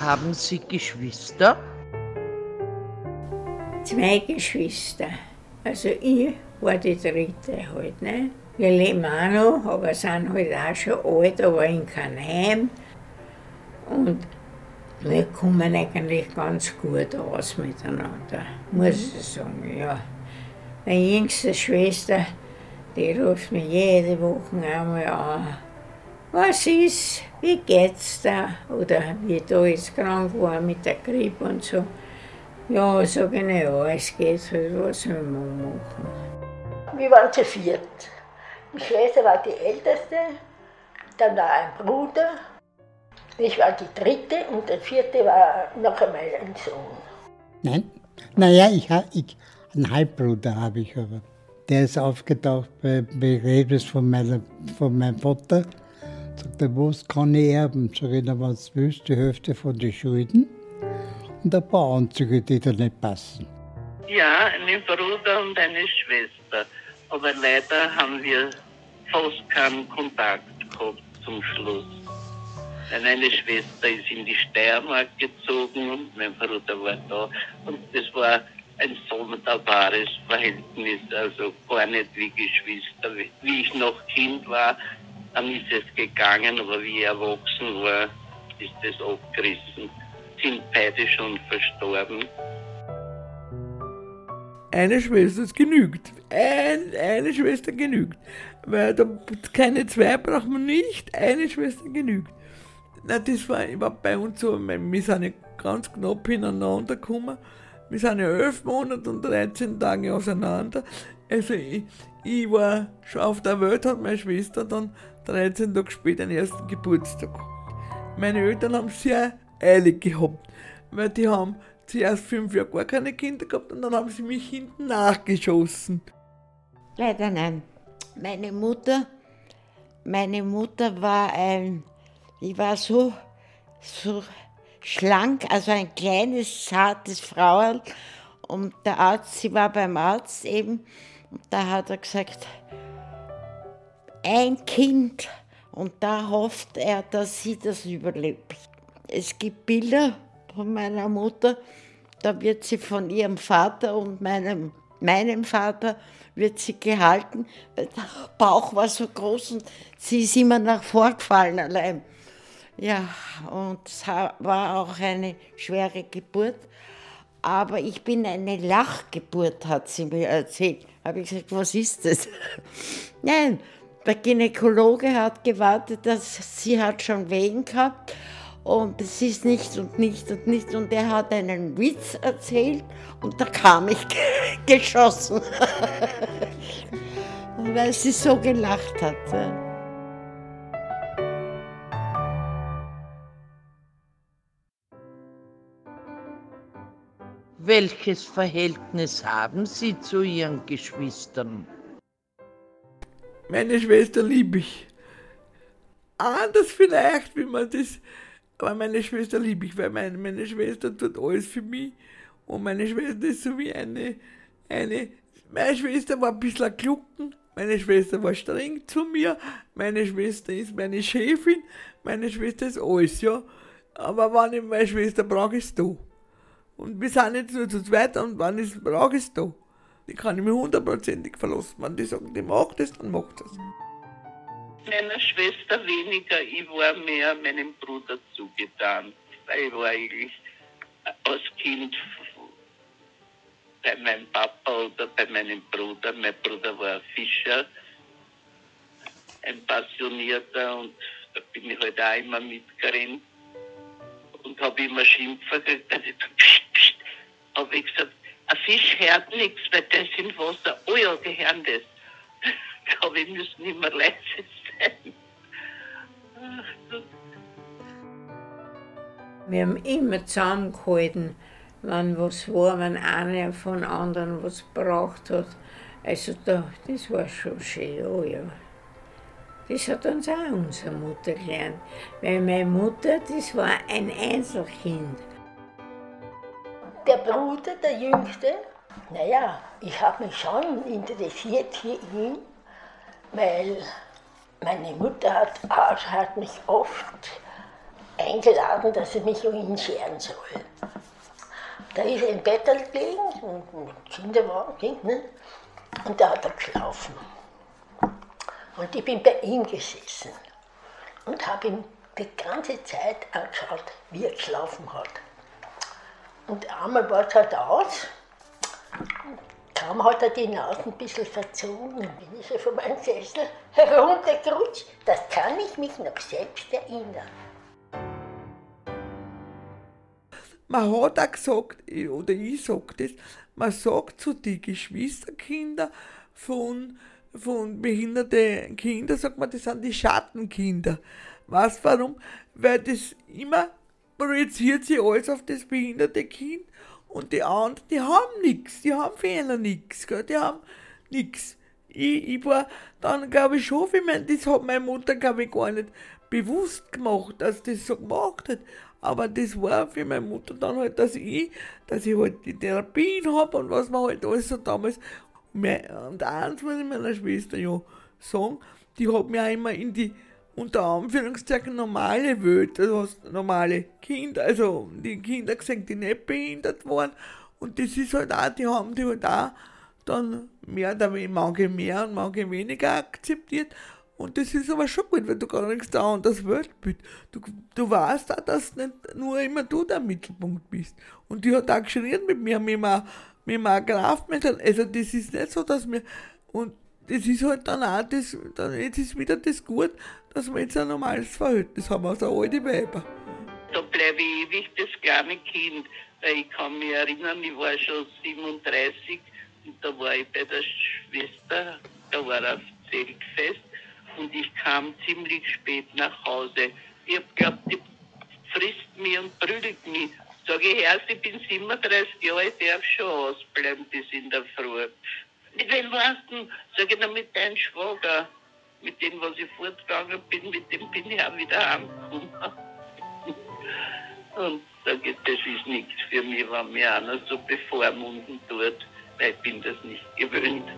Haben Sie Geschwister? Zwei Geschwister. Also ich war die dritte halt. Ne? Wir leben auch noch, aber sind halt auch schon alt, aber in kein Heim. Und wir kommen eigentlich ganz gut aus miteinander, muss ich sagen, ja. Meine jüngste Schwester, die ruft mich jede Woche einmal an. Was ist? Wie geht's da? Oder wie da jetzt krank war mit der Grippe und so. Ja, sag ich, na ja, es geht halt, was will man machen? Wir waren zu viert. Die Schwester war die älteste, dann war ein Bruder, ich war die dritte und der vierte war noch einmal ein Sohn. Nein, naja, ich, ich, einen Halbbruder habe ich aber. Der ist aufgetaucht bei Begräbnis von, meiner, von meinem Vater. Sagt er, was kann ich erben? Sag ich, was willst die Hälfte von den Schulden und ein paar Anzüge, die da nicht passen. Ja, einen Bruder und eine Schwester. Aber leider haben wir fast keinen Kontakt gehabt zum Schluss. Meine Schwester ist in die Steiermark gezogen und mein Bruder war da. Und das war ein sonderbares Verhältnis, also gar nicht wie Geschwister. Wie ich noch Kind war, dann ist es gegangen, aber wie ich erwachsen war, ist es abgerissen. Sind beide schon verstorben. Eine Schwester ist genügt. Ein, eine Schwester genügt. Weil da, keine zwei braucht man nicht, eine Schwester genügt. Na, das war, war bei uns so, wir sind ja ganz knapp hintereinander gekommen. Wir sind ja elf Monate und 13 Tage auseinander. Also ich, ich war schon auf der Welt, hat meine Schwester dann 13 Tage später den ersten Geburtstag. Meine Eltern haben sehr eilig gehabt, weil die haben zuerst fünf Jahre gar keine Kinder gehabt und dann haben sie mich hinten nachgeschossen. Leider nein. Meine Mutter, meine Mutter war ein ich war so, so schlank, also ein kleines, zartes Frauel. Und der Arzt, sie war beim Arzt eben, und da hat er gesagt, ein Kind. Und da hofft er, dass sie das überlebt. Es gibt Bilder von meiner Mutter, da wird sie von ihrem Vater und meinem, meinem Vater wird sie gehalten. Der Bauch war so groß und sie ist immer nach vorgefallen allein. Ja, und es war auch eine schwere Geburt. Aber ich bin eine Lachgeburt, hat sie mir erzählt. Habe ich gesagt, was ist das? Nein, der Gynäkologe hat gewartet, dass sie hat schon Wehen gehabt und es ist nicht und nicht und nicht. Und er hat einen Witz erzählt und da kam ich geschossen, weil sie so gelacht hat. Welches Verhältnis haben Sie zu Ihren Geschwistern? Meine Schwester liebe ich. Anders vielleicht, wie man das. Aber meine Schwester liebe ich, weil meine, meine Schwester tut alles für mich. Und meine Schwester ist so wie eine. eine meine Schwester war ein bisschen Klucken. Meine Schwester war streng zu mir. Meine Schwester ist meine Chefin. Meine Schwester ist alles, ja. Aber wenn ich meine Schwester brauche, ist du. Und wir sind jetzt nur zu zweit und wann ist brauche ich da? Die kann ich mir hundertprozentig verlassen. Wenn die sagen, die macht es, dann macht es. Meiner Schwester weniger, ich war mehr meinem Bruder zugetan. Ich war eigentlich als Kind bei meinem Papa oder bei meinem Bruder. Mein Bruder war Fischer, ein Passionierter und da bin ich halt auch immer mitgerannt und habe immer Schimpfer gekriegt. Also, pst, habe ich gesagt, ein Fisch hört nichts, weil das im Wasser, oh ja, die hören das. Da habe ich müssen immer leise sein. Wir haben immer zusammengehalten, wenn was war, wenn einer von anderen was gebraucht hat. Also da, das war schon schön, oh ja. Das hat uns auch unsere Mutter gelernt. Weil meine Mutter, das war ein Einzelkind. Der Bruder, der Jüngste, naja, ich habe mich schon interessiert für ihn, weil meine Mutter hat, hat mich oft eingeladen, dass ich mich scheren soll. Da ist er im Bett gelegen, ein Kinderwagen, kind, ne? und da hat er geschlafen. Und ich bin bei ihm gesessen und habe ihm die ganze Zeit angeschaut, wie er geschlafen hat. Und einmal war es halt aus, kaum hat er die Nase ein bisschen verzogen, dann bin ich von meinem Sessel heruntergerutscht. Das kann ich mich noch selbst erinnern. Man hat auch gesagt, oder ich sage das, man sagt zu den Geschwisterkinder von, von behinderten Kindern, sagt man, das sind die Schattenkinder. Weißt warum? Weil das immer projiziert sich alles auf das behinderte Kind und die anderen, die haben nichts, die haben Fehler nichts, die haben nichts. Ich, ich war dann, glaube ich, schon, ich meine, das hat meine Mutter, glaube ich, gar nicht bewusst gemacht, dass das so gemacht hat. Aber das war für meine Mutter dann halt, dass ich, dass ich halt die Therapien habe und was man halt alles so damals. Und eins muss ich meiner Schwester ja sagen, die hat mir auch immer in die unter Anführungszeichen normale Welt, also normale Kinder, also die Kinder gesehen, die nicht behindert waren. Und das ist halt auch, die haben die halt auch dann mehr oder weniger, manche mehr und manche weniger akzeptiert. Und das ist aber schon gut, weil du gar nichts da an das Weltbild. Du, du weißt auch, dass nicht nur immer du der Mittelpunkt bist. Und die hat auch geschrien mit mir, mit dem, mit dem Agrarmittel. Also das ist nicht so, dass wir, und das ist halt dann auch das, dann, jetzt ist wieder das gut, dass wir jetzt ein normales Verhältnis haben, also alte Weiber. Da bleibe ich ewig das kleine Kind, weil ich kann mich erinnern, ich war schon 37 und da war ich bei der Schwester, da war das Zeltfest und ich kam ziemlich spät nach Hause. Ich hab glaubt, die frisst mich und prügelt mich. Sag ich, erst, ich bin 37 Jahre, ich darf schon ausbleiben bis in der Früh. Mit wem warst du? Sag ich, na, mit deinem Schwager. Mit dem, was ich fortgegangen bin, mit dem bin ich auch wieder angekommen. Und sage ich, das ist nichts für mich, wenn mir einer so bevormunden tut, weil ich bin das nicht gewöhnt.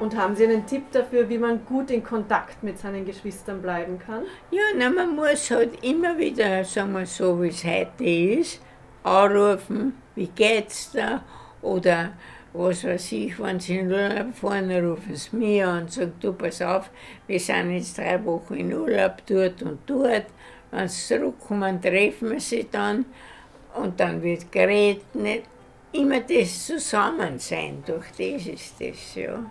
Und haben Sie einen Tipp dafür, wie man gut in Kontakt mit seinen Geschwistern bleiben kann? Ja, na, man muss halt immer wieder, sagen wir so, wie es heute ist, anrufen, wie geht's da? Oder was weiß ich, wenn sie in Urlaub fahren, rufen sie mich an und sagen, du pass auf, wir sind jetzt drei Wochen in Urlaub dort und dort. Wenn sie zurückkommen, treffen wir sie dann und dann wird geredet. Immer das Zusammensein, durch das ist das, ja.